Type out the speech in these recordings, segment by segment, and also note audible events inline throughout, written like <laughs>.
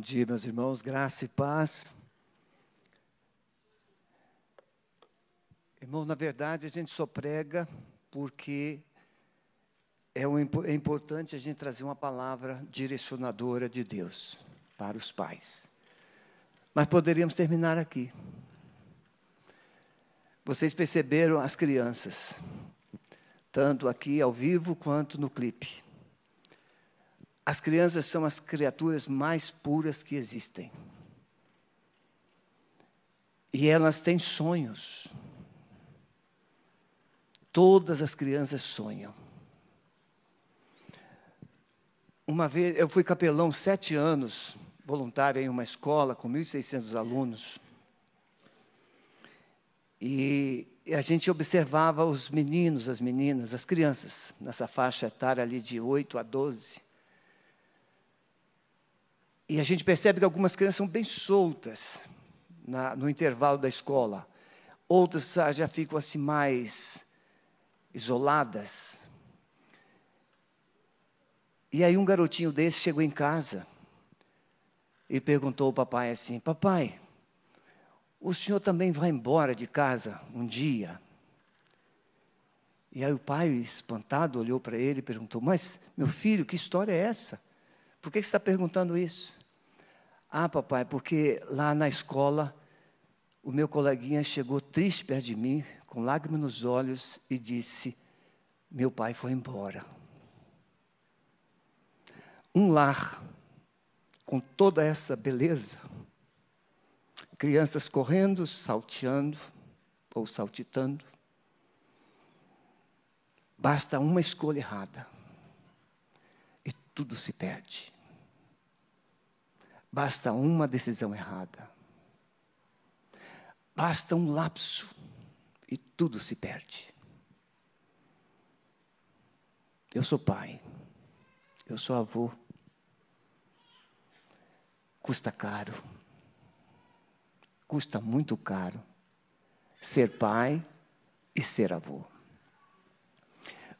Bom dia, meus irmãos, graça e paz. Irmão, na verdade, a gente só prega porque é, um, é importante a gente trazer uma palavra direcionadora de Deus para os pais. Mas poderíamos terminar aqui. Vocês perceberam as crianças, tanto aqui ao vivo quanto no clipe. As crianças são as criaturas mais puras que existem. E elas têm sonhos. Todas as crianças sonham. Uma vez, eu fui capelão sete anos, voluntário em uma escola com 1.600 alunos. E a gente observava os meninos, as meninas, as crianças, nessa faixa etária ali de 8 a 12. E a gente percebe que algumas crianças são bem soltas na, no intervalo da escola. Outras já ficam assim mais isoladas. E aí um garotinho desse chegou em casa e perguntou ao papai assim: Papai, o senhor também vai embora de casa um dia? E aí o pai, espantado, olhou para ele e perguntou: Mas, meu filho, que história é essa? Por que você está perguntando isso? Ah, papai, porque lá na escola o meu coleguinha chegou triste perto de mim, com lágrimas nos olhos, e disse: Meu pai foi embora. Um lar com toda essa beleza, crianças correndo, salteando ou saltitando, basta uma escolha errada e tudo se perde. Basta uma decisão errada. Basta um lapso e tudo se perde. Eu sou pai. Eu sou avô. Custa caro. Custa muito caro ser pai e ser avô.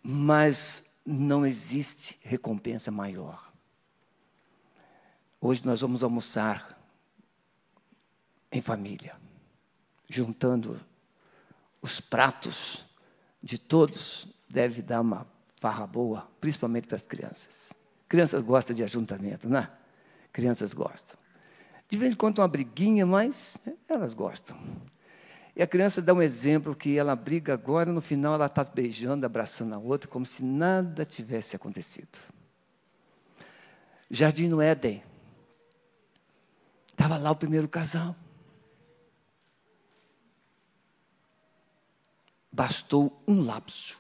Mas não existe recompensa maior. Hoje nós vamos almoçar em família, juntando os pratos de todos, deve dar uma farra boa, principalmente para as crianças. Crianças gostam de ajuntamento, não é? Crianças gostam. De vez em quando uma briguinha, mas elas gostam. E a criança dá um exemplo que ela briga agora, no final ela está beijando, abraçando a outra, como se nada tivesse acontecido. Jardim no Éden. Estava lá o primeiro casal. Bastou um lapso.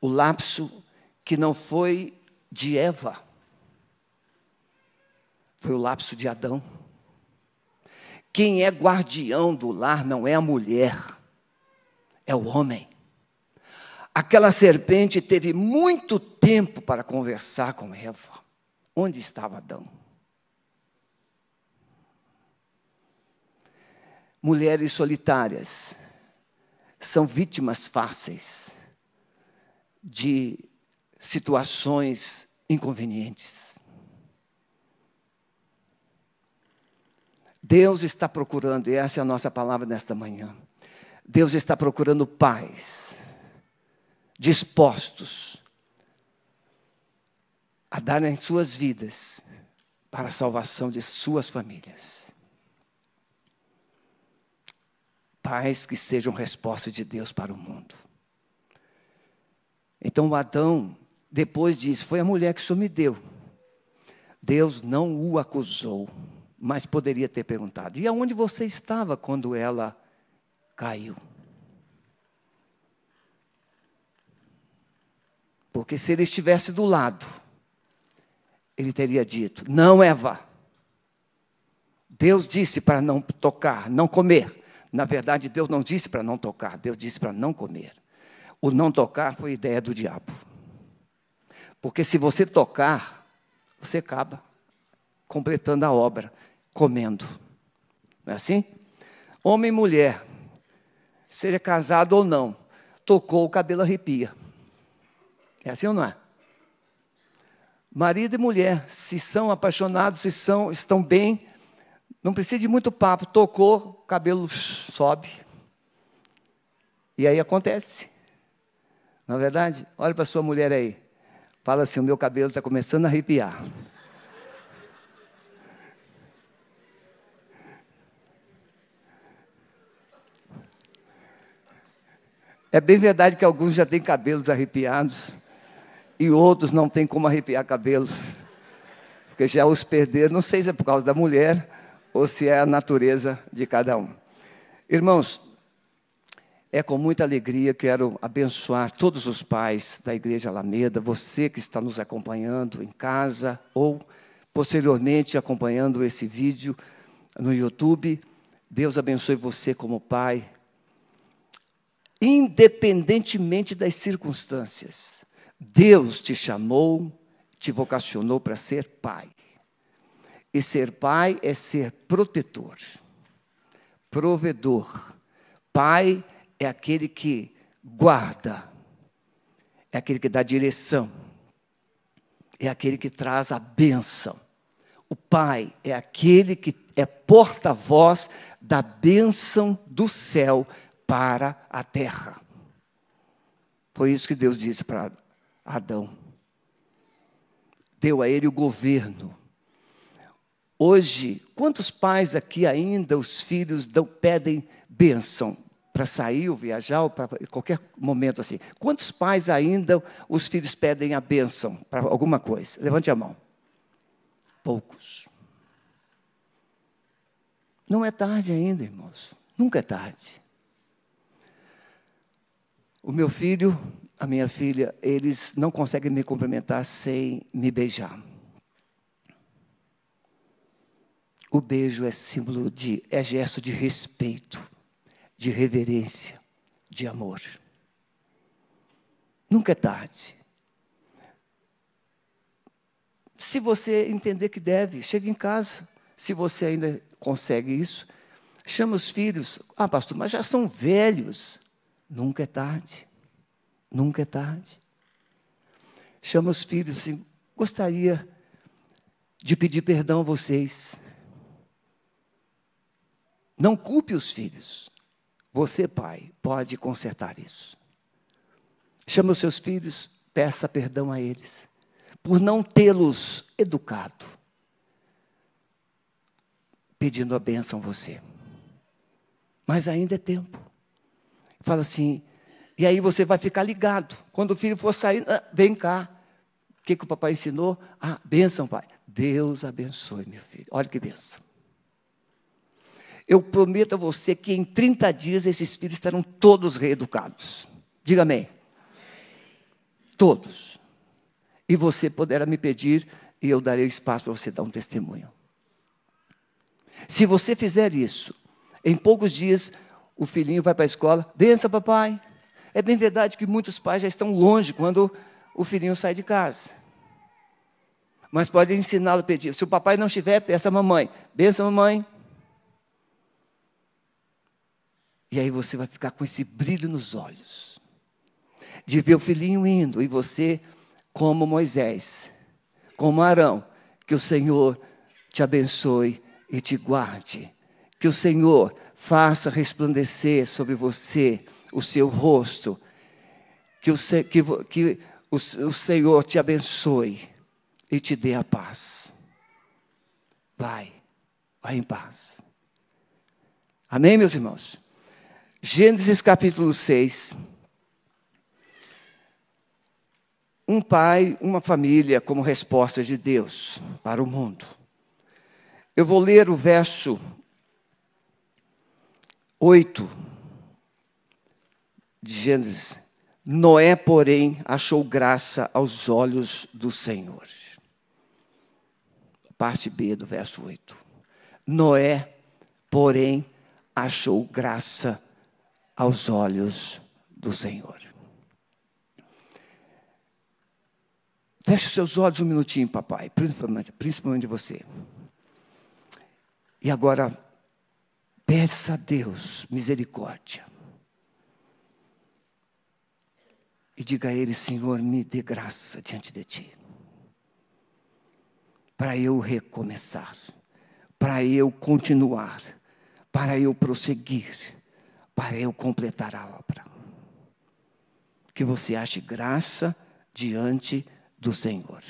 O lapso que não foi de Eva, foi o lapso de Adão. Quem é guardião do lar não é a mulher, é o homem. Aquela serpente teve muito tempo para conversar com Eva. Onde estava Adão? Mulheres solitárias são vítimas fáceis de situações inconvenientes. Deus está procurando, e essa é a nossa palavra nesta manhã. Deus está procurando pais dispostos a darem suas vidas para a salvação de suas famílias. Pais que sejam resposta de Deus para o mundo. Então Adão, depois disso, foi a mulher que o Senhor me deu. Deus não o acusou, mas poderia ter perguntado: e aonde você estava quando ela caiu? Porque se ele estivesse do lado, ele teria dito: Não, Eva. Deus disse para não tocar, não comer. Na verdade, Deus não disse para não tocar, Deus disse para não comer. O não tocar foi ideia do diabo. Porque se você tocar, você acaba completando a obra, comendo. Não é assim? Homem e mulher, seja casado ou não, tocou o cabelo arrepia. É assim ou não é? marido e mulher, se são apaixonados, se são, estão bem, não precisa de muito papo, tocou, cabelo sobe. E aí acontece. Na é verdade, olha para sua mulher aí. Fala assim: o meu cabelo está começando a arrepiar. É bem verdade que alguns já têm cabelos arrepiados e outros não têm como arrepiar cabelos, porque já os perderam. Não sei se é por causa da mulher ou se é a natureza de cada um. Irmãos, é com muita alegria que quero abençoar todos os pais da Igreja Alameda, você que está nos acompanhando em casa ou posteriormente acompanhando esse vídeo no YouTube. Deus abençoe você como pai, independentemente das circunstâncias. Deus te chamou, te vocacionou para ser pai. E ser pai é ser protetor, provedor. Pai é aquele que guarda, é aquele que dá direção, é aquele que traz a bênção. O pai é aquele que é porta-voz da bênção do céu para a terra. Foi isso que Deus disse para Adão. Deu a ele o governo. Hoje, quantos pais aqui ainda os filhos dão, pedem bênção? para sair ou viajar ou para qualquer momento assim. Quantos pais ainda os filhos pedem a bênção para alguma coisa? Levante a mão. Poucos. Não é tarde ainda, irmãos. Nunca é tarde. O meu filho, a minha filha, eles não conseguem me cumprimentar sem me beijar. O beijo é símbolo de, é gesto de respeito de reverência, de amor. Nunca é tarde. Se você entender que deve, chegue em casa. Se você ainda consegue isso, chama os filhos. Ah, pastor, mas já são velhos. Nunca é tarde. Nunca é tarde. Chama os filhos assim. Gostaria de pedir perdão a vocês. Não culpe os filhos. Você, pai, pode consertar isso. Chama os seus filhos, peça perdão a eles, por não tê-los educado, pedindo a bênção a você. Mas ainda é tempo. Fala assim, e aí você vai ficar ligado. Quando o filho for sair, ah, vem cá. O que, que o papai ensinou? Ah, bênção, pai. Deus abençoe, meu filho. Olha que bênção. Eu prometo a você que em 30 dias esses filhos estarão todos reeducados. Diga amém. Todos. E você poderá me pedir e eu darei espaço para você dar um testemunho. Se você fizer isso, em poucos dias o filhinho vai para a escola, benção papai. É bem verdade que muitos pais já estão longe quando o filhinho sai de casa. Mas pode ensiná-lo a pedir. Se o papai não estiver, peça a mamãe. Benção, mamãe. E aí você vai ficar com esse brilho nos olhos, de ver o filhinho indo, e você, como Moisés, como Arão, que o Senhor te abençoe e te guarde, que o Senhor faça resplandecer sobre você o seu rosto, que o, que, que o, o Senhor te abençoe e te dê a paz. Vai, vai em paz. Amém, meus irmãos? Gênesis capítulo 6. Um pai, uma família como resposta de Deus para o mundo. Eu vou ler o verso 8 de Gênesis. Noé, porém, achou graça aos olhos do Senhor. Parte B do verso 8. Noé, porém, achou graça aos olhos do Senhor. Feche seus olhos um minutinho, papai, principalmente, principalmente você. E agora, peça a Deus misericórdia. E diga a Ele, Senhor, me dê graça diante de Ti. para eu recomeçar, para eu continuar, para eu prosseguir, para eu completar a obra. Que você ache graça diante do Senhor.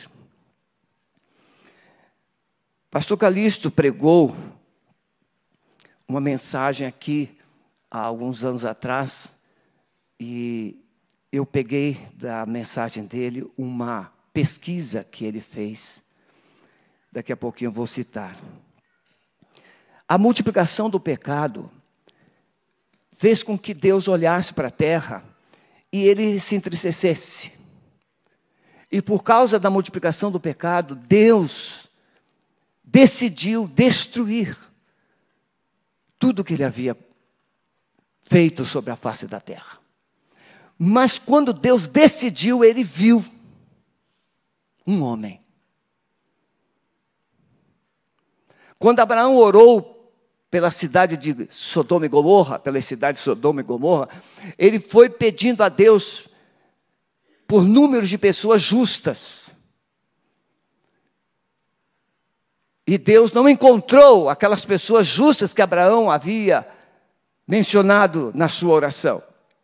Pastor Calixto pregou uma mensagem aqui há alguns anos atrás e eu peguei da mensagem dele uma pesquisa que ele fez. Daqui a pouquinho eu vou citar. A multiplicação do pecado fez com que Deus olhasse para a terra e ele se entristecesse. E por causa da multiplicação do pecado, Deus decidiu destruir tudo que ele havia feito sobre a face da terra. Mas quando Deus decidiu, ele viu um homem. Quando Abraão orou pela cidade de Sodoma e Gomorra, pela cidade de Sodoma e Gomorra, ele foi pedindo a Deus por números de pessoas justas. E Deus não encontrou aquelas pessoas justas que Abraão havia mencionado na sua oração.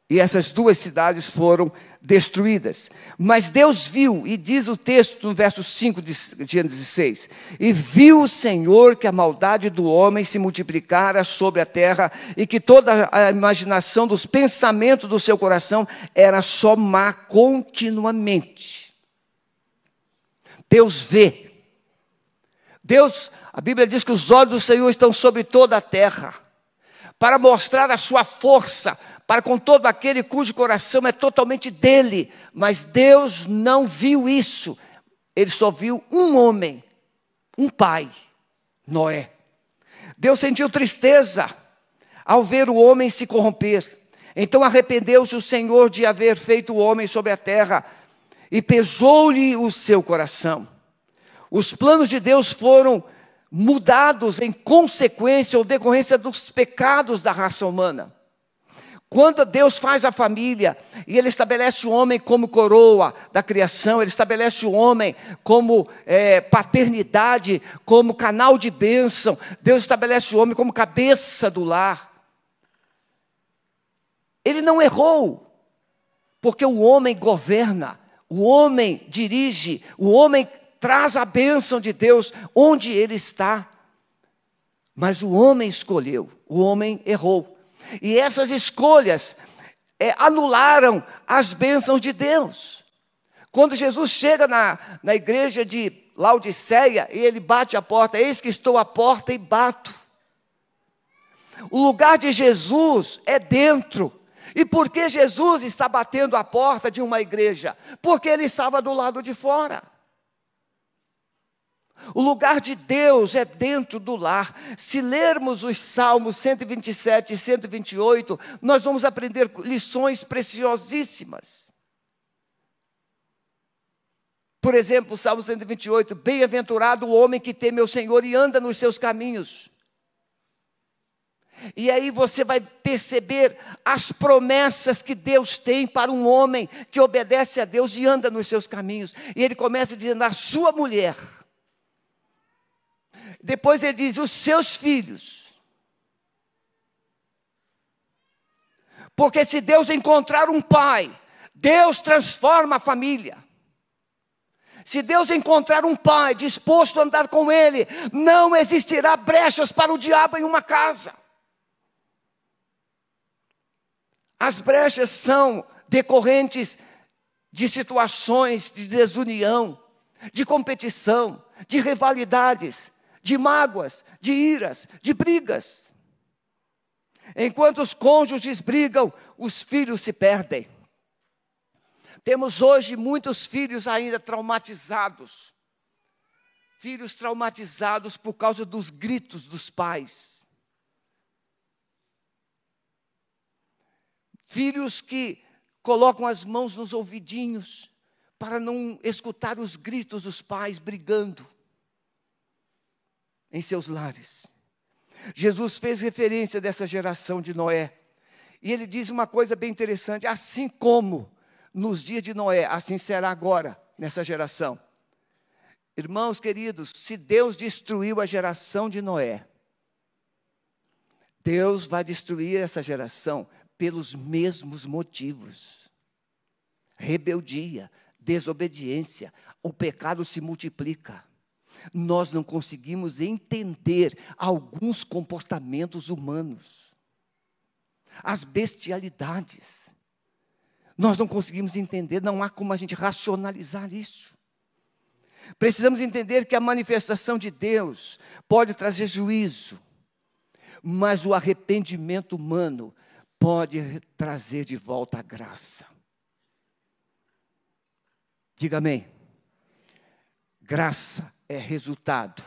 E essas duas cidades foram destruídas. Mas Deus viu, e diz o texto no verso 5 de Gênesis 6: E viu o Senhor que a maldade do homem se multiplicara sobre a terra, e que toda a imaginação dos pensamentos do seu coração era só má continuamente. Deus vê Deus, a Bíblia diz que os olhos do Senhor estão sobre toda a terra, para mostrar a sua força, para com todo aquele cujo coração é totalmente dele. Mas Deus não viu isso, ele só viu um homem, um pai, Noé. Deus sentiu tristeza ao ver o homem se corromper. Então arrependeu-se o Senhor de haver feito o homem sobre a terra e pesou-lhe o seu coração. Os planos de Deus foram mudados em consequência ou decorrência dos pecados da raça humana. Quando Deus faz a família e Ele estabelece o homem como coroa da criação, Ele estabelece o homem como é, paternidade, como canal de bênção, Deus estabelece o homem como cabeça do lar. Ele não errou, porque o homem governa, o homem dirige, o homem traz a bênção de Deus onde ele está. Mas o homem escolheu, o homem errou. E essas escolhas é, anularam as bênçãos de Deus. Quando Jesus chega na, na igreja de Laodiceia e ele bate a porta, eis que estou à porta e bato. O lugar de Jesus é dentro. E por que Jesus está batendo a porta de uma igreja? Porque ele estava do lado de fora. O lugar de Deus é dentro do lar. Se lermos os Salmos 127 e 128, nós vamos aprender lições preciosíssimas. Por exemplo, Salmo 128: Bem-aventurado o homem que teme ao Senhor e anda nos seus caminhos. E aí você vai perceber as promessas que Deus tem para um homem que obedece a Deus e anda nos seus caminhos. E ele começa dizendo: a sua mulher depois ele diz: os seus filhos. Porque se Deus encontrar um pai, Deus transforma a família. Se Deus encontrar um pai disposto a andar com ele, não existirá brechas para o diabo em uma casa. As brechas são decorrentes de situações de desunião, de competição, de rivalidades, de mágoas, de iras, de brigas. Enquanto os cônjuges brigam, os filhos se perdem. Temos hoje muitos filhos ainda traumatizados. Filhos traumatizados por causa dos gritos dos pais. Filhos que colocam as mãos nos ouvidinhos para não escutar os gritos dos pais brigando em seus lares. Jesus fez referência dessa geração de Noé. E ele diz uma coisa bem interessante: assim como nos dias de Noé, assim será agora, nessa geração. Irmãos queridos, se Deus destruiu a geração de Noé, Deus vai destruir essa geração pelos mesmos motivos: rebeldia, desobediência, o pecado se multiplica. Nós não conseguimos entender alguns comportamentos humanos, as bestialidades. Nós não conseguimos entender, não há como a gente racionalizar isso. Precisamos entender que a manifestação de Deus pode trazer juízo, mas o arrependimento humano pode trazer de volta a graça. Diga amém. Graça é resultado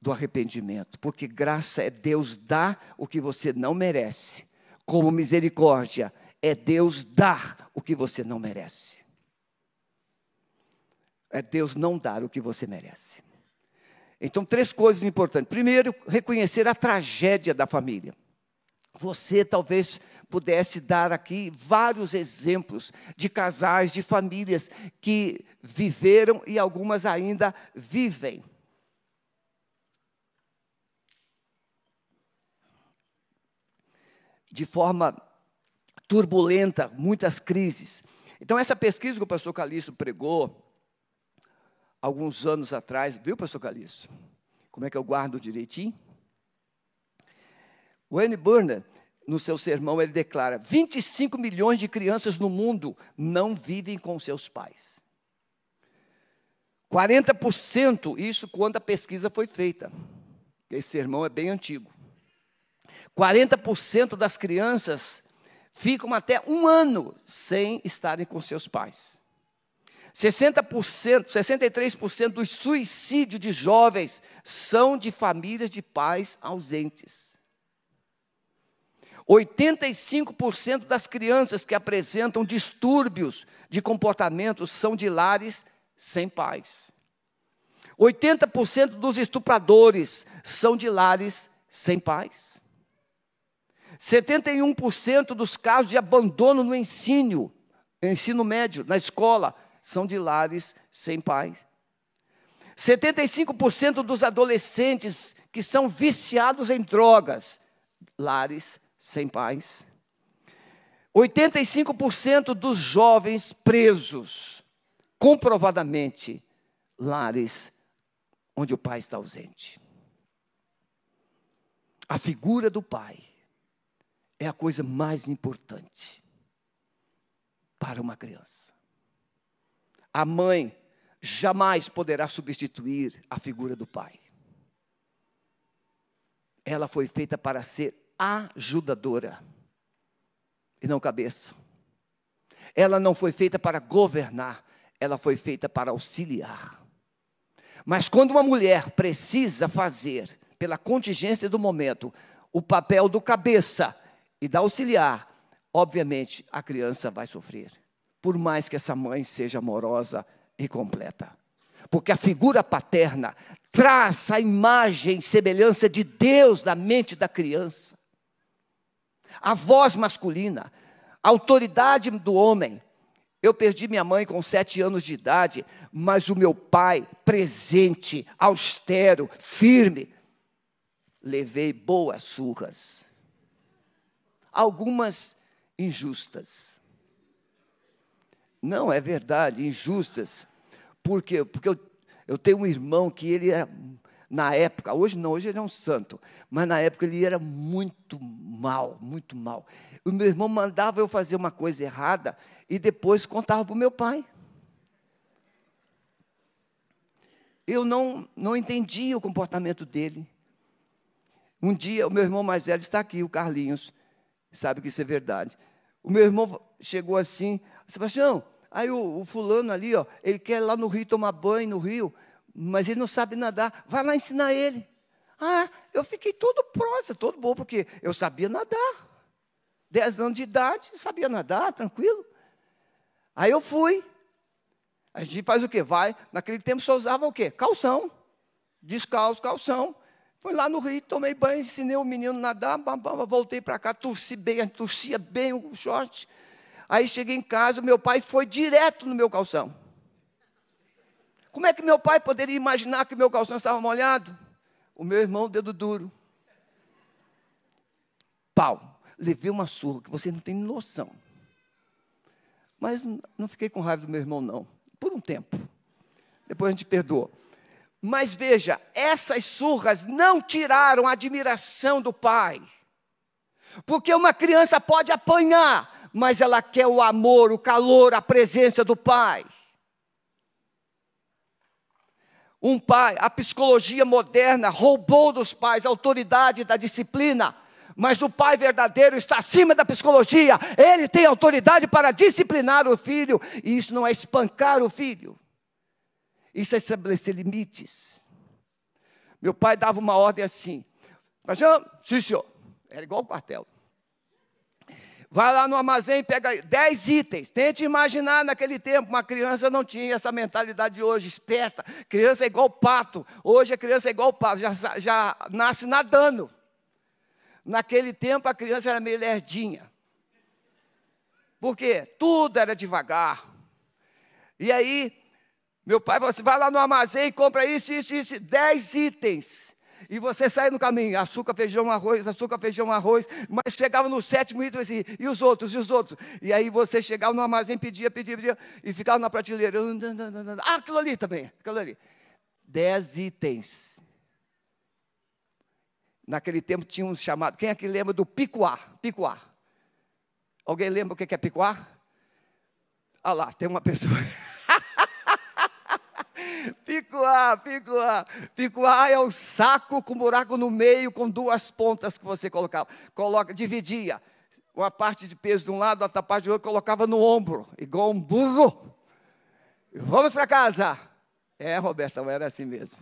do arrependimento, porque graça é Deus dar o que você não merece, como misericórdia é Deus dar o que você não merece. É Deus não dar o que você merece. Então, três coisas importantes. Primeiro, reconhecer a tragédia da família. Você talvez pudesse dar aqui vários exemplos de casais, de famílias que viveram e algumas ainda vivem. De forma turbulenta, muitas crises. Então, essa pesquisa que o pastor Calixto pregou, alguns anos atrás, viu, pastor Calixto? Como é que eu guardo direitinho? O Anne Burner, no seu sermão, ele declara: 25 milhões de crianças no mundo não vivem com seus pais. 40%, isso quando a pesquisa foi feita. Esse sermão é bem antigo. 40% das crianças ficam até um ano sem estarem com seus pais. 60%, 63% dos suicídios de jovens são de famílias de pais ausentes. 85% das crianças que apresentam distúrbios de comportamento são de lares sem pais. 80% dos estupradores são de lares sem pais. 71% dos casos de abandono no ensino, ensino médio, na escola, são de lares sem pai. 75% dos adolescentes que são viciados em drogas, lares sem pais. 85% dos jovens presos, comprovadamente, lares onde o pai está ausente. A figura do pai é a coisa mais importante para uma criança. A mãe jamais poderá substituir a figura do pai. Ela foi feita para ser ajudadora e não cabeça. Ela não foi feita para governar, ela foi feita para auxiliar. Mas quando uma mulher precisa fazer, pela contingência do momento, o papel do cabeça e da auxiliar, obviamente a criança vai sofrer por mais que essa mãe seja amorosa e completa. Porque a figura paterna traz a imagem, semelhança de Deus na mente da criança. A voz masculina, a autoridade do homem. Eu perdi minha mãe com sete anos de idade, mas o meu pai, presente, austero, firme, levei boas surras. Algumas injustas não, é verdade, injustas. Por quê? Porque eu, eu tenho um irmão que ele era, na época, hoje não, hoje ele é um santo, mas na época ele era muito mal, muito mal. O meu irmão mandava eu fazer uma coisa errada e depois contava para o meu pai. Eu não, não entendia o comportamento dele. Um dia, o meu irmão mais velho está aqui, o Carlinhos, sabe que isso é verdade. O meu irmão chegou assim, Sebastião, aí o, o, fulano ali, ó, ele quer ir lá no rio tomar banho no rio, mas ele não sabe nadar. Vai lá ensinar ele. Ah, eu fiquei todo próximo, todo bom, porque eu sabia nadar. Dez anos de idade, sabia nadar, tranquilo. Aí eu fui. A gente faz o quê? Vai. Naquele tempo só usava o quê? Calção. Descalço, calção. Fui lá no rio, tomei banho, ensinei o menino a nadar, voltei para cá, torci bem, torcia bem o short. Aí cheguei em casa, meu pai foi direto no meu calção. Como é que meu pai poderia imaginar que meu calção estava molhado? O meu irmão, dedo duro. Pau. Levei uma surra que você não tem noção. Mas não fiquei com raiva do meu irmão, não. Por um tempo. Depois a gente perdoou. Mas veja, essas surras não tiraram a admiração do pai. Porque uma criança pode apanhar, mas ela quer o amor, o calor, a presença do pai. Um pai, a psicologia moderna roubou dos pais a autoridade da disciplina, mas o pai verdadeiro está acima da psicologia, ele tem autoridade para disciplinar o filho, e isso não é espancar o filho, isso é estabelecer limites. Meu pai dava uma ordem assim, mas, sim senhor, era igual o quartel. Vai lá no armazém, pega 10 itens. Tente imaginar naquele tempo, uma criança não tinha essa mentalidade de hoje, esperta. Criança é igual pato. Hoje a criança é igual pato, já, já nasce nadando. Naquele tempo a criança era meio lerdinha. Por quê? Tudo era devagar. E aí, meu pai falou assim: vai lá no armazém e compra isso, isso, isso, 10 itens e você sai no caminho, açúcar, feijão, arroz, açúcar, feijão, arroz, mas chegava no sétimo item assim, e os outros, e os outros? E aí você chegava no armazém, pedia, pedia, pedia, e ficava na prateleira, ah, aquilo ali também, aquilo ali. Dez itens. Naquele tempo tinha um chamado, quem é que lembra do picuá? Picuá. Alguém lembra o que é picuá? Ah lá, tem uma pessoa. <laughs> Picuá, picuá. Picuá é o saco com buraco no meio, com duas pontas que você colocava. Coloca, dividia. Uma parte de peso de um lado, outra parte do outro, colocava no ombro, igual um burro. Vamos para casa. É, Roberto, era assim mesmo.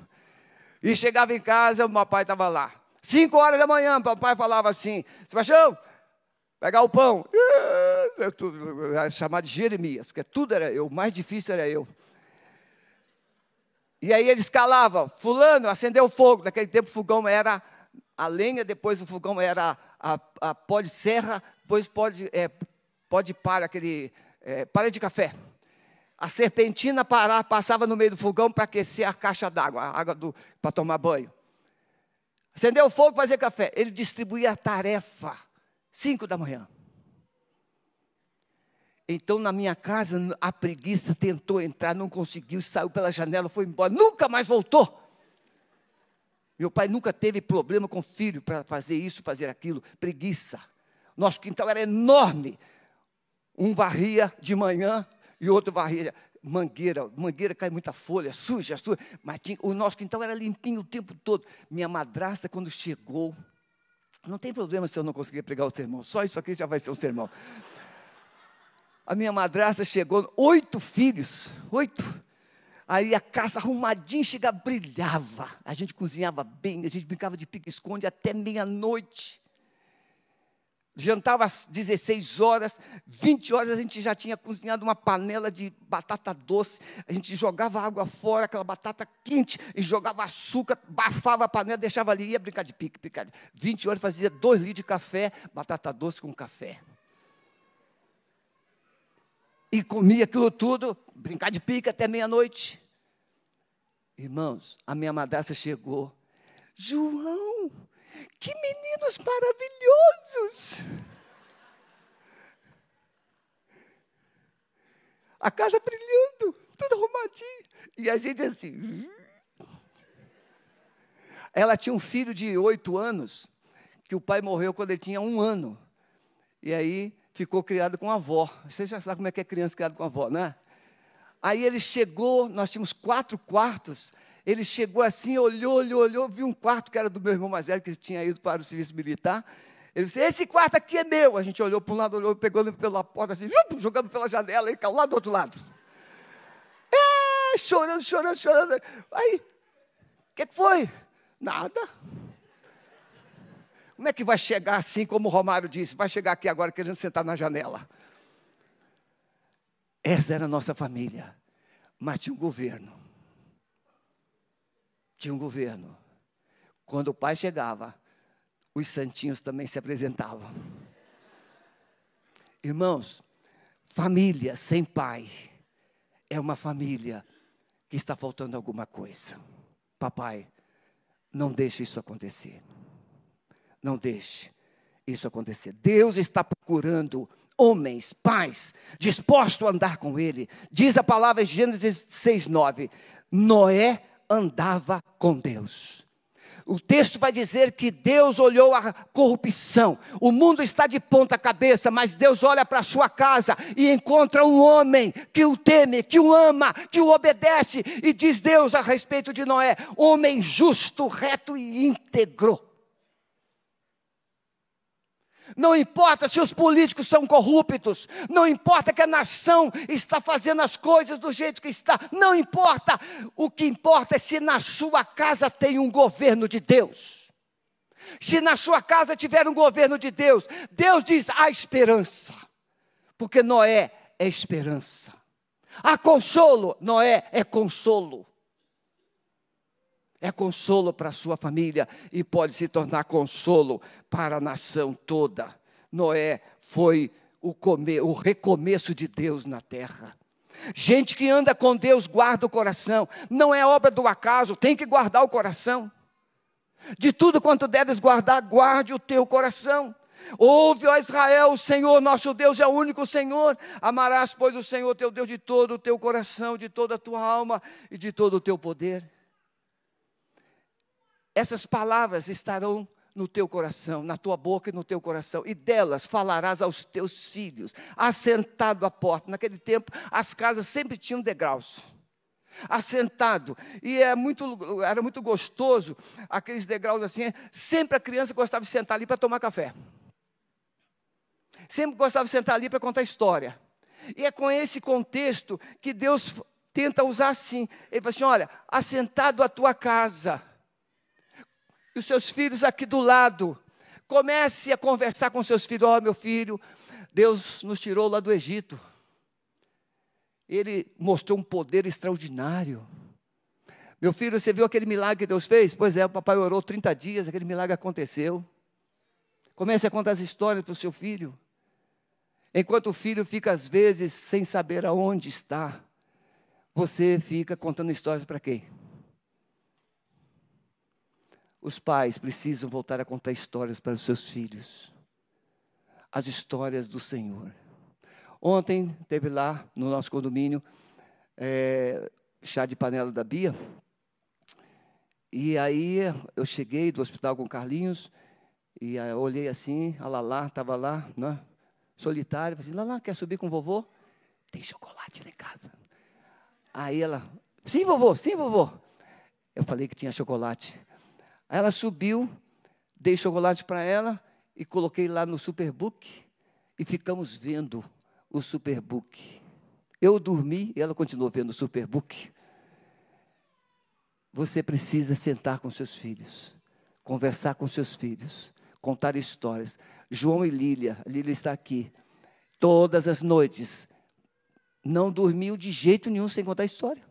E chegava em casa, o papai estava lá. Cinco horas da manhã, o papai falava assim: Sebastião, pegar o pão. É tudo, chamar de Jeremias, porque tudo era eu, o mais difícil era eu. E aí ele escalava, fulano, acendeu o fogo. Naquele tempo o fogão era a lenha, depois o fogão era a, a pó de serra, depois pó de, é, palha, aquele é, palha de café. A serpentina passava no meio do fogão para aquecer a caixa d'água, a água para tomar banho. Acendeu o fogo, fazer café. Ele distribuía a tarefa, cinco da manhã. Então, na minha casa, a preguiça tentou entrar, não conseguiu, saiu pela janela, foi embora, nunca mais voltou. Meu pai nunca teve problema com o filho para fazer isso, fazer aquilo, preguiça. Nosso quintal era enorme. Um varria de manhã e outro varria mangueira. Mangueira cai muita folha, suja, suja. Mas tinha, o nosso quintal era limpinho o tempo todo. Minha madrasta, quando chegou, não tem problema se eu não conseguir pregar o sermão, só isso aqui já vai ser um sermão. A minha madrasta chegou, oito filhos, oito. Aí a casa arrumadinha chega, brilhava. A gente cozinhava bem, a gente brincava de pique-esconde até meia-noite. Jantava às 16 horas, 20 horas a gente já tinha cozinhado uma panela de batata doce. A gente jogava água fora, aquela batata quente, e jogava açúcar, bafava a panela, deixava ali, ia brincar de pique, pique. 20 horas fazia dois litros de café, batata doce com café e comia aquilo tudo, brincar de pica até meia-noite. Irmãos, a minha madrasta chegou. João, que meninos maravilhosos! A casa brilhando, tudo arrumadinho. E a gente assim. Ela tinha um filho de oito anos, que o pai morreu quando ele tinha um ano. E aí ficou criado com a avó. Você já sabe como é que é criança criada com a avó, né? Aí ele chegou, nós tínhamos quatro quartos. Ele chegou assim, olhou, olhou, olhou, viu um quarto que era do meu irmão mais velho, que tinha ido para o serviço militar. Ele disse: Esse quarto aqui é meu. A gente olhou para um lado, olhou, pegou ele pela porta, assim, jogando pela janela, e caiu lá do outro lado. É, chorando, chorando, chorando. Aí, o que, que foi? Nada. Como é que vai chegar assim, como o Romário disse? Vai chegar aqui agora querendo sentar na janela. Essa era a nossa família. Mas tinha um governo. Tinha um governo. Quando o pai chegava, os santinhos também se apresentavam. Irmãos, família sem pai é uma família que está faltando alguma coisa. Papai, não deixe isso acontecer. Não deixe isso acontecer. Deus está procurando homens, pais, dispostos a andar com Ele. Diz a palavra em Gênesis 6, 9: Noé andava com Deus. O texto vai dizer que Deus olhou a corrupção. O mundo está de ponta cabeça, mas Deus olha para a sua casa e encontra um homem que o teme, que o ama, que o obedece. E diz Deus a respeito de Noé: homem justo, reto e íntegro. Não importa se os políticos são corruptos, não importa que a nação está fazendo as coisas do jeito que está, não importa. O que importa é se na sua casa tem um governo de Deus. Se na sua casa tiver um governo de Deus, Deus diz: há esperança, porque Noé é esperança. Há consolo, Noé é consolo é consolo para a sua família e pode se tornar consolo para a nação toda. Noé foi o, come, o recomeço de Deus na terra. Gente que anda com Deus guarda o coração, não é obra do acaso, tem que guardar o coração. De tudo quanto deves guardar, guarde o teu coração. Ouve, ó Israel, o Senhor nosso Deus é o único Senhor. Amarás, pois, o Senhor teu Deus de todo o teu coração, de toda a tua alma e de todo o teu poder. Essas palavras estarão no teu coração, na tua boca e no teu coração, e delas falarás aos teus filhos, assentado à porta. Naquele tempo, as casas sempre tinham degraus. Assentado, e é muito, era muito gostoso aqueles degraus assim. Sempre a criança gostava de sentar ali para tomar café, sempre gostava de sentar ali para contar história. E é com esse contexto que Deus tenta usar assim. Ele fala assim: olha, assentado à tua casa, os seus filhos aqui do lado. Comece a conversar com seus filhos. Ó, oh, meu filho, Deus nos tirou lá do Egito. Ele mostrou um poder extraordinário. Meu filho, você viu aquele milagre que Deus fez? Pois é, o papai orou 30 dias, aquele milagre aconteceu. Comece a contar as histórias para o seu filho. Enquanto o filho fica, às vezes, sem saber aonde está, você fica contando histórias para quem? Os pais precisam voltar a contar histórias para os seus filhos. As histórias do Senhor. Ontem teve lá no nosso condomínio é, chá de panela da Bia. E aí eu cheguei do hospital com o Carlinhos e olhei assim, a Lala estava lá, né, solitária. Falei assim, Lala, quer subir com o vovô? Tem chocolate lá em casa. Aí ela, sim, vovô, sim, vovô. Eu falei que tinha chocolate. Aí ela subiu, dei chocolate para ela e coloquei lá no Superbook e ficamos vendo o Superbook. Eu dormi e ela continuou vendo o Superbook. Você precisa sentar com seus filhos, conversar com seus filhos, contar histórias. João e Lília, Lília está aqui. Todas as noites, não dormiu de jeito nenhum sem contar história.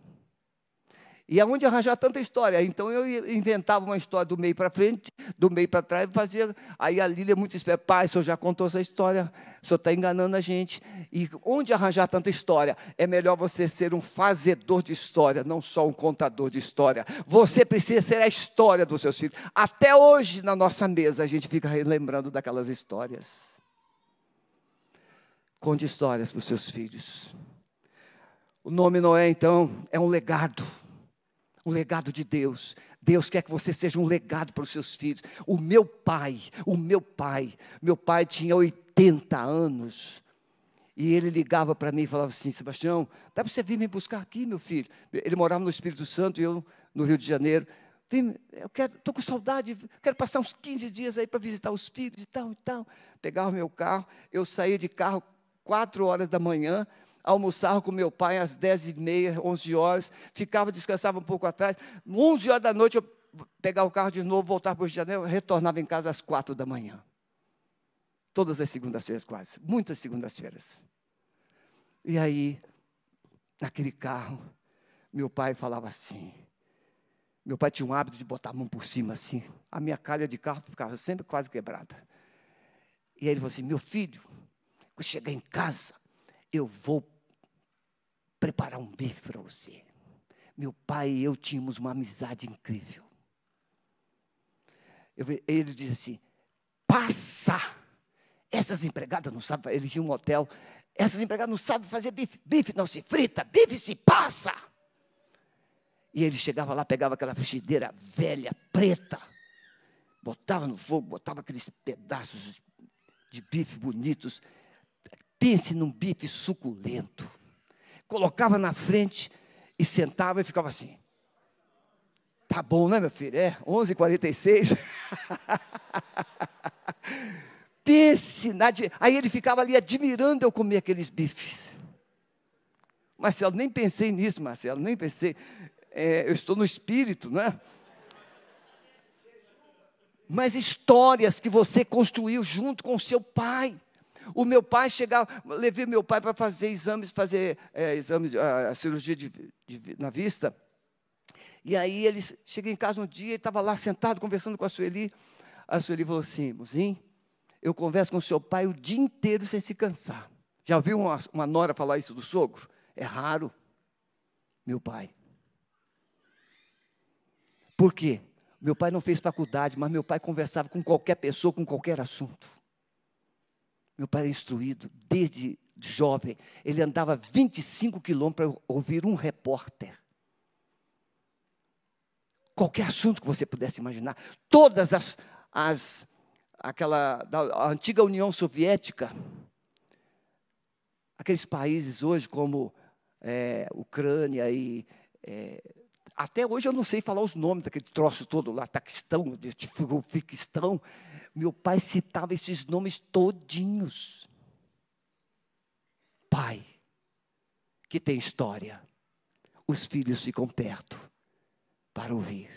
E aonde arranjar tanta história? Então eu inventava uma história do meio para frente, do meio para trás, fazia. Aí a Lília muito esperta, pai, o senhor já contou essa história, o senhor está enganando a gente. E onde arranjar tanta história? É melhor você ser um fazedor de história, não só um contador de história. Você precisa ser a história dos seus filhos. Até hoje, na nossa mesa, a gente fica lembrando daquelas histórias. Conte histórias para os seus filhos. O nome Noé, então, é um legado um legado de Deus. Deus quer que você seja um legado para os seus filhos. O meu pai, o meu pai, meu pai tinha 80 anos. E ele ligava para mim e falava assim: Sebastião, dá para você vir me buscar aqui, meu filho? Ele morava no Espírito Santo e eu no Rio de Janeiro. Eu estou com saudade, quero passar uns 15 dias aí para visitar os filhos e tal e tal. Pegava o meu carro, eu saía de carro quatro horas da manhã, almoçava com meu pai às 10 e meia, 11 horas, ficava, descansava um pouco atrás. 11 horas da noite eu pegava o carro de novo, voltava para o Janeiro, retornava em casa às 4 da manhã. Todas as segundas-feiras quase, muitas segundas-feiras. E aí, naquele carro, meu pai falava assim, meu pai tinha um hábito de botar a mão por cima assim. A minha calha de carro ficava sempre quase quebrada. E aí ele falou assim: Meu filho, quando chegar em casa, eu vou preparar um bife para você. Meu pai e eu tínhamos uma amizade incrível. Eu, ele disse assim: passa. Essas empregadas não sabem, ele tinha um hotel. Essas empregadas não sabem fazer bife. Bife não se frita, bife se passa. E ele chegava lá, pegava aquela frigideira velha, preta, botava no fogo, botava aqueles pedaços de bife bonitos. Pense num bife suculento. Colocava na frente e sentava e ficava assim. Tá bom, né, meu filho? É, 11h46. <laughs> Pense na. Aí ele ficava ali admirando eu comer aqueles bifes. Marcelo, nem pensei nisso, Marcelo, nem pensei. É, eu estou no espírito, não é? Mas histórias que você construiu junto com seu pai. O meu pai chegava, levei meu pai para fazer exames, fazer é, exames, a, a cirurgia de, de, na vista. E aí ele cheguei em casa um dia, e estava lá sentado conversando com a Sueli. A Sueli falou assim: Mozinho, eu converso com o seu pai o dia inteiro sem se cansar. Já ouviu uma, uma nora falar isso do sogro? É raro, meu pai. Por quê? Meu pai não fez faculdade, mas meu pai conversava com qualquer pessoa, com qualquer assunto. Meu pai era instruído desde jovem. Ele andava 25 quilômetros para ouvir um repórter. Qualquer assunto que você pudesse imaginar. Todas as, as aquela da antiga União Soviética, aqueles países hoje como é, Ucrânia e é, até hoje eu não sei falar os nomes daquele troço todo lá, Taquistão, Fiquistão. Meu pai citava esses nomes todinhos. Pai, que tem história. Os filhos ficam perto para ouvir.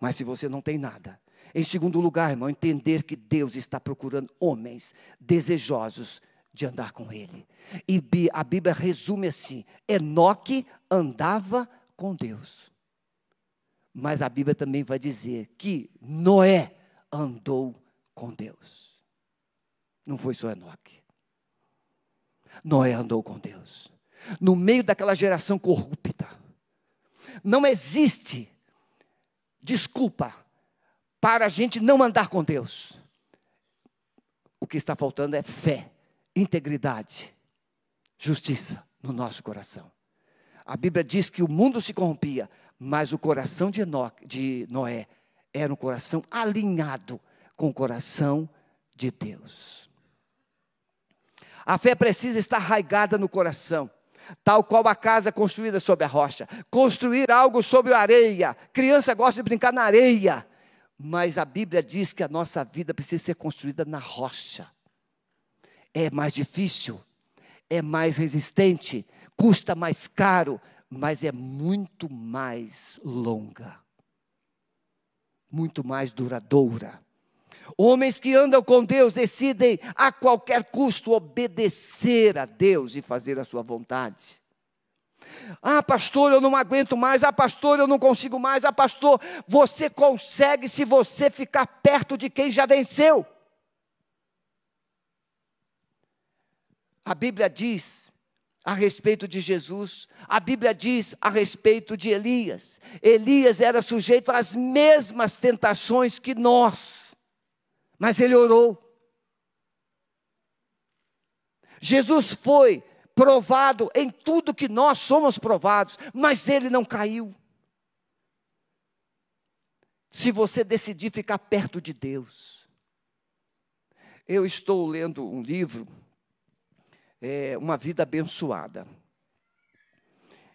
Mas se você não tem nada, em segundo lugar, irmão, entender que Deus está procurando homens desejosos de andar com Ele. E a Bíblia resume assim: Enoque andava com Deus. Mas a Bíblia também vai dizer que Noé andou com Deus. Não foi só Enoque. Noé andou com Deus. No meio daquela geração corrupta. Não existe desculpa para a gente não andar com Deus. O que está faltando é fé, integridade, justiça no nosso coração. A Bíblia diz que o mundo se corrompia, mas o coração de, Enoque, de Noé era um coração alinhado com o coração de Deus. A fé precisa estar arraigada no coração, tal qual a casa construída sobre a rocha. Construir algo sobre a areia. Criança gosta de brincar na areia, mas a Bíblia diz que a nossa vida precisa ser construída na rocha. É mais difícil, é mais resistente, custa mais caro, mas é muito mais longa muito mais duradoura. Homens que andam com Deus decidem a qualquer custo obedecer a Deus e fazer a sua vontade. Ah, pastor, eu não aguento mais. Ah, pastor, eu não consigo mais. Ah, pastor, você consegue se você ficar perto de quem já venceu. A Bíblia diz a respeito de Jesus. A Bíblia diz a respeito de Elias. Elias era sujeito às mesmas tentações que nós, mas ele orou. Jesus foi provado em tudo que nós somos provados, mas ele não caiu. Se você decidir ficar perto de Deus. Eu estou lendo um livro é, uma vida abençoada.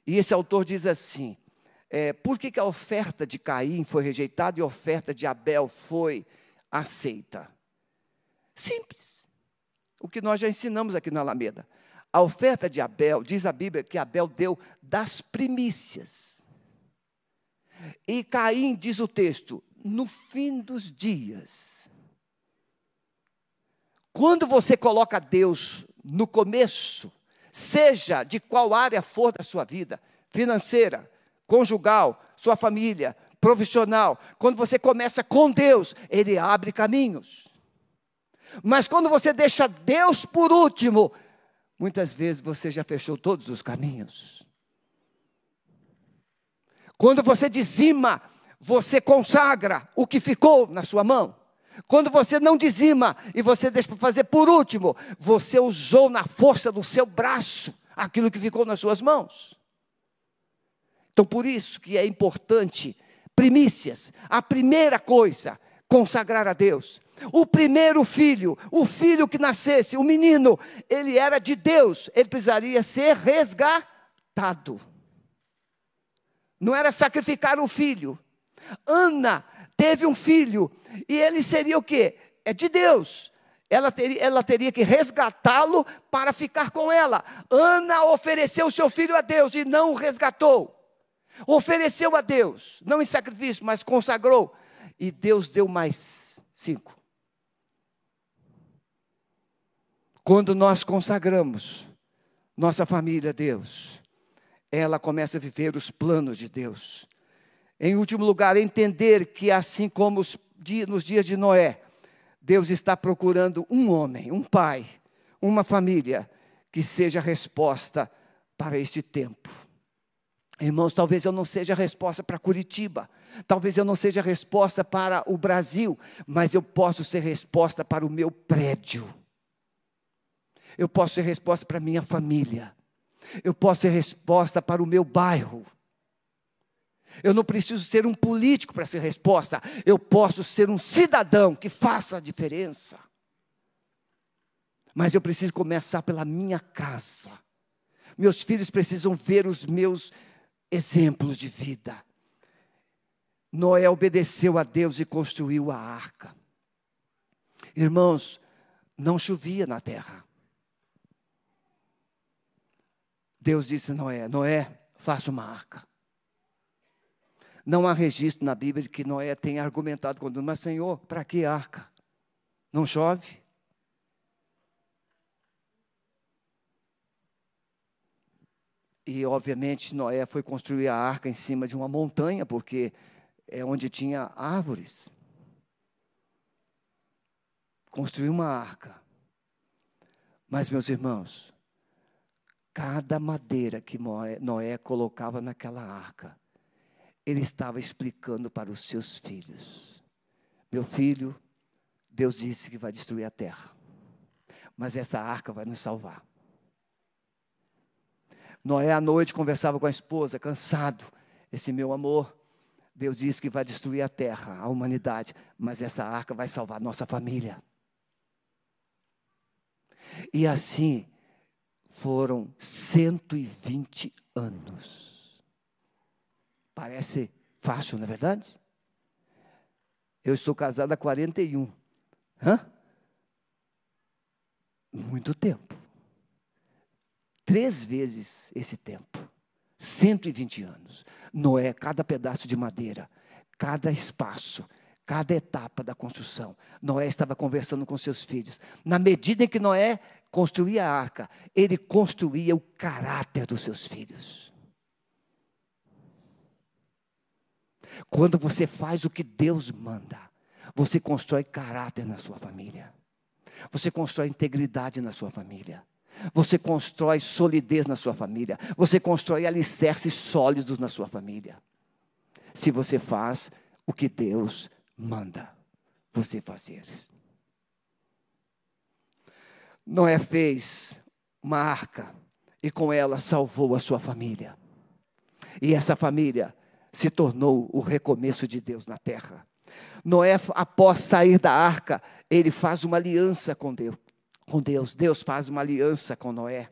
E esse autor diz assim: é, por que, que a oferta de Caim foi rejeitada e a oferta de Abel foi aceita? Simples. O que nós já ensinamos aqui na Alameda. A oferta de Abel, diz a Bíblia que Abel deu das primícias. E Caim, diz o texto, no fim dos dias. Quando você coloca Deus no começo, seja de qual área for da sua vida, financeira, conjugal, sua família, profissional, quando você começa com Deus, Ele abre caminhos. Mas quando você deixa Deus por último, muitas vezes você já fechou todos os caminhos. Quando você dizima, você consagra o que ficou na sua mão. Quando você não dizima e você deixa para fazer por último, você usou na força do seu braço aquilo que ficou nas suas mãos. Então, por isso que é importante primícias. A primeira coisa, consagrar a Deus. O primeiro filho, o filho que nascesse, o menino, ele era de Deus, ele precisaria ser resgatado. Não era sacrificar o filho. Ana teve um filho e ele seria o quê? É de Deus. Ela teria, ela teria que resgatá-lo para ficar com ela. Ana ofereceu seu filho a Deus e não o resgatou. Ofereceu a Deus, não em sacrifício, mas consagrou. E Deus deu mais cinco. Quando nós consagramos nossa família a Deus, ela começa a viver os planos de Deus. Em último lugar, entender que assim como nos dias de Noé, Deus está procurando um homem, um pai, uma família que seja resposta para este tempo. Irmãos, talvez eu não seja a resposta para Curitiba, talvez eu não seja a resposta para o Brasil, mas eu posso ser resposta para o meu prédio. Eu posso ser resposta para a minha família. Eu posso ser resposta para o meu bairro. Eu não preciso ser um político para ser resposta. Eu posso ser um cidadão que faça a diferença. Mas eu preciso começar pela minha casa. Meus filhos precisam ver os meus exemplos de vida. Noé obedeceu a Deus e construiu a arca. Irmãos, não chovia na terra. Deus disse a Noé: Noé, faça uma arca. Não há registro na Bíblia de que Noé tenha argumentado com Deus, mas Senhor, para que arca? Não chove? E, obviamente, Noé foi construir a arca em cima de uma montanha, porque é onde tinha árvores. Construiu uma arca. Mas, meus irmãos, cada madeira que Noé colocava naquela arca, ele estava explicando para os seus filhos: Meu filho, Deus disse que vai destruir a terra, mas essa arca vai nos salvar. Noé à noite conversava com a esposa, cansado. Esse meu amor, Deus disse que vai destruir a terra, a humanidade, mas essa arca vai salvar nossa família. E assim foram 120 anos. Parece fácil, não é verdade? Eu estou casado há 41. Hã? Muito tempo. Três vezes esse tempo. 120 anos. Noé, cada pedaço de madeira, cada espaço, cada etapa da construção. Noé estava conversando com seus filhos. Na medida em que Noé construía a arca, ele construía o caráter dos seus filhos. Quando você faz o que Deus manda, você constrói caráter na sua família. Você constrói integridade na sua família. Você constrói solidez na sua família. Você constrói alicerces sólidos na sua família. Se você faz o que Deus manda você fazer. Noé fez uma arca e com ela salvou a sua família. E essa família se tornou o recomeço de Deus na terra. Noé, após sair da arca, ele faz uma aliança com Deus. Com Deus, Deus faz uma aliança com Noé.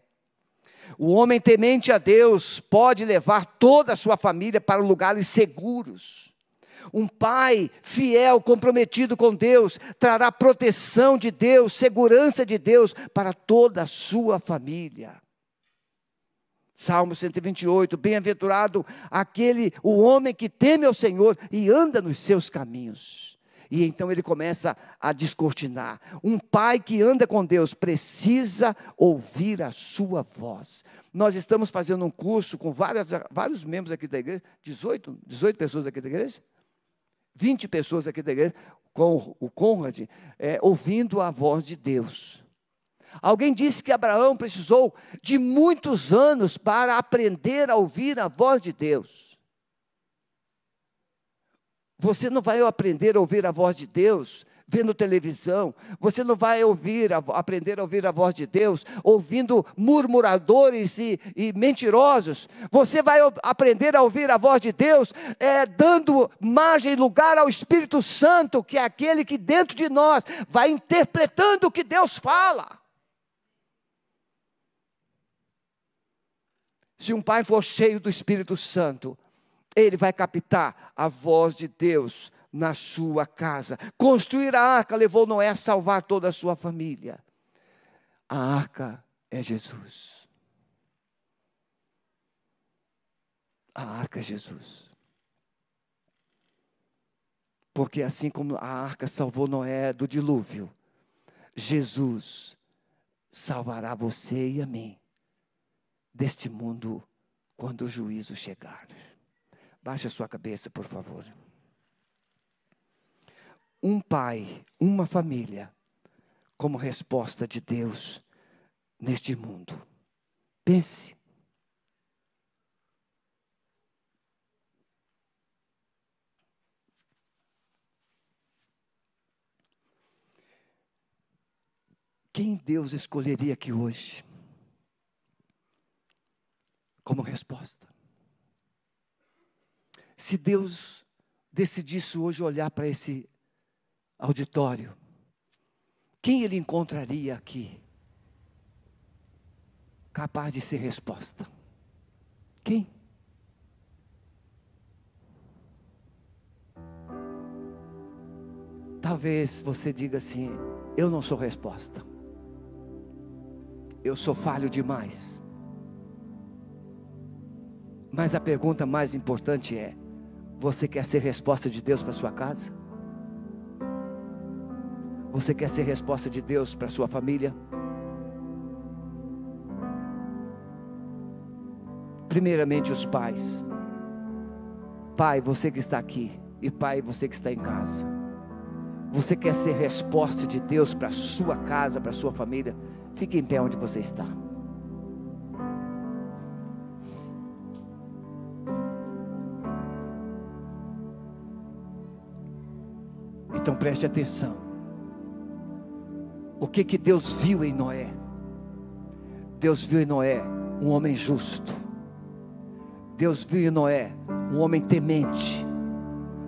O homem temente a Deus pode levar toda a sua família para lugares seguros. Um pai fiel, comprometido com Deus, trará proteção de Deus, segurança de Deus para toda a sua família. Salmo 128, bem-aventurado aquele, o homem que teme ao Senhor e anda nos seus caminhos. E então ele começa a descortinar. Um pai que anda com Deus precisa ouvir a sua voz. Nós estamos fazendo um curso com várias, vários membros aqui da igreja, 18, 18 pessoas aqui da igreja. 20 pessoas aqui da igreja, com o Conrad, é, ouvindo a voz de Deus. Alguém disse que Abraão precisou de muitos anos para aprender a ouvir a voz de Deus. Você não vai aprender a ouvir a voz de Deus vendo televisão. Você não vai ouvir, aprender a ouvir a voz de Deus ouvindo murmuradores e, e mentirosos. Você vai aprender a ouvir a voz de Deus é, dando margem e lugar ao Espírito Santo, que é aquele que dentro de nós vai interpretando o que Deus fala. Se um pai for cheio do Espírito Santo, ele vai captar a voz de Deus na sua casa. Construir a arca levou Noé a salvar toda a sua família. A arca é Jesus. A arca é Jesus. Porque assim como a arca salvou Noé do dilúvio, Jesus salvará você e a mim deste mundo quando o juízo chegar. Baixe a sua cabeça, por favor um pai, uma família, como resposta de Deus neste mundo. Pense. Quem Deus escolheria aqui hoje como resposta? Se Deus decidisse hoje olhar para esse auditório, quem ele encontraria aqui capaz de ser resposta? Quem? Talvez você diga assim: eu não sou resposta. Eu sou falho demais. Mas a pergunta mais importante é: você quer ser resposta de Deus para sua casa? Você quer ser resposta de Deus para sua família? Primeiramente, os pais. Pai, você que está aqui, e pai, você que está em casa. Você quer ser resposta de Deus para sua casa, para sua família? Fique em pé onde você está. Então preste atenção. O que que Deus viu em Noé? Deus viu em Noé um homem justo. Deus viu em Noé um homem temente.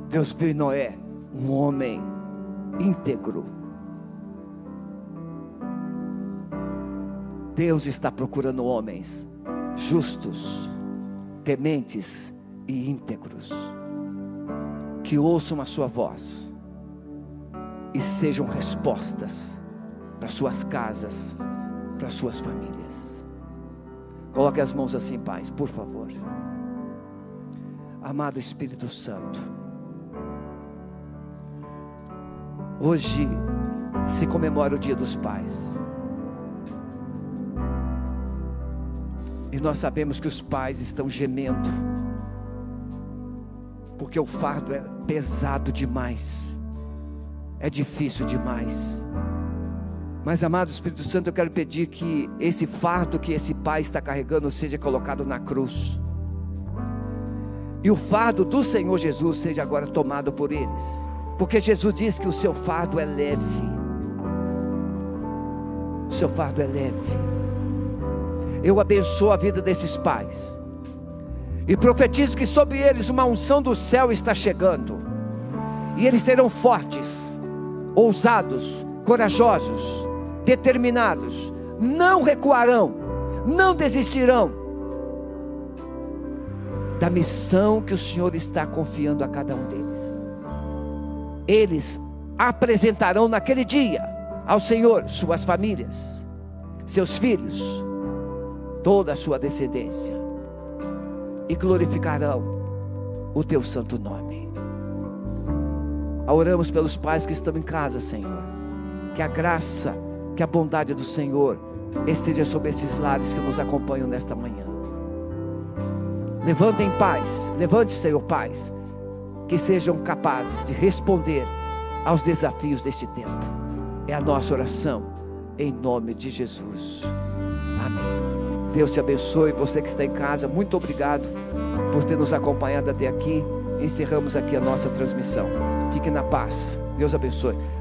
Deus viu em Noé um homem íntegro. Deus está procurando homens justos, tementes e íntegros, que ouçam a sua voz e sejam respostas para suas casas, para suas famílias. Coloque as mãos assim, paz, por favor. Amado Espírito Santo, hoje se comemora o Dia dos Pais. E nós sabemos que os pais estão gemendo, porque o fardo é pesado demais, é difícil demais. Mas, amado Espírito Santo, eu quero pedir que esse fardo que esse pai está carregando seja colocado na cruz. E o fardo do Senhor Jesus seja agora tomado por eles. Porque Jesus diz que o seu fardo é leve. O seu fardo é leve. Eu abençoo a vida desses pais. E profetizo que sobre eles uma unção do céu está chegando. E eles serão fortes, ousados, corajosos determinados, não recuarão, não desistirão da missão que o Senhor está confiando a cada um deles. Eles apresentarão naquele dia ao Senhor suas famílias, seus filhos, toda a sua descendência, e glorificarão o teu santo nome. Oramos pelos pais que estão em casa, Senhor, que a graça que a bondade do Senhor esteja sobre esses lares que nos acompanham nesta manhã. Levantem paz, levante, Senhor, paz, que sejam capazes de responder aos desafios deste tempo. É a nossa oração, em nome de Jesus. Amém. Deus te abençoe, você que está em casa, muito obrigado por ter nos acompanhado até aqui. encerramos aqui a nossa transmissão. Fique na paz. Deus abençoe.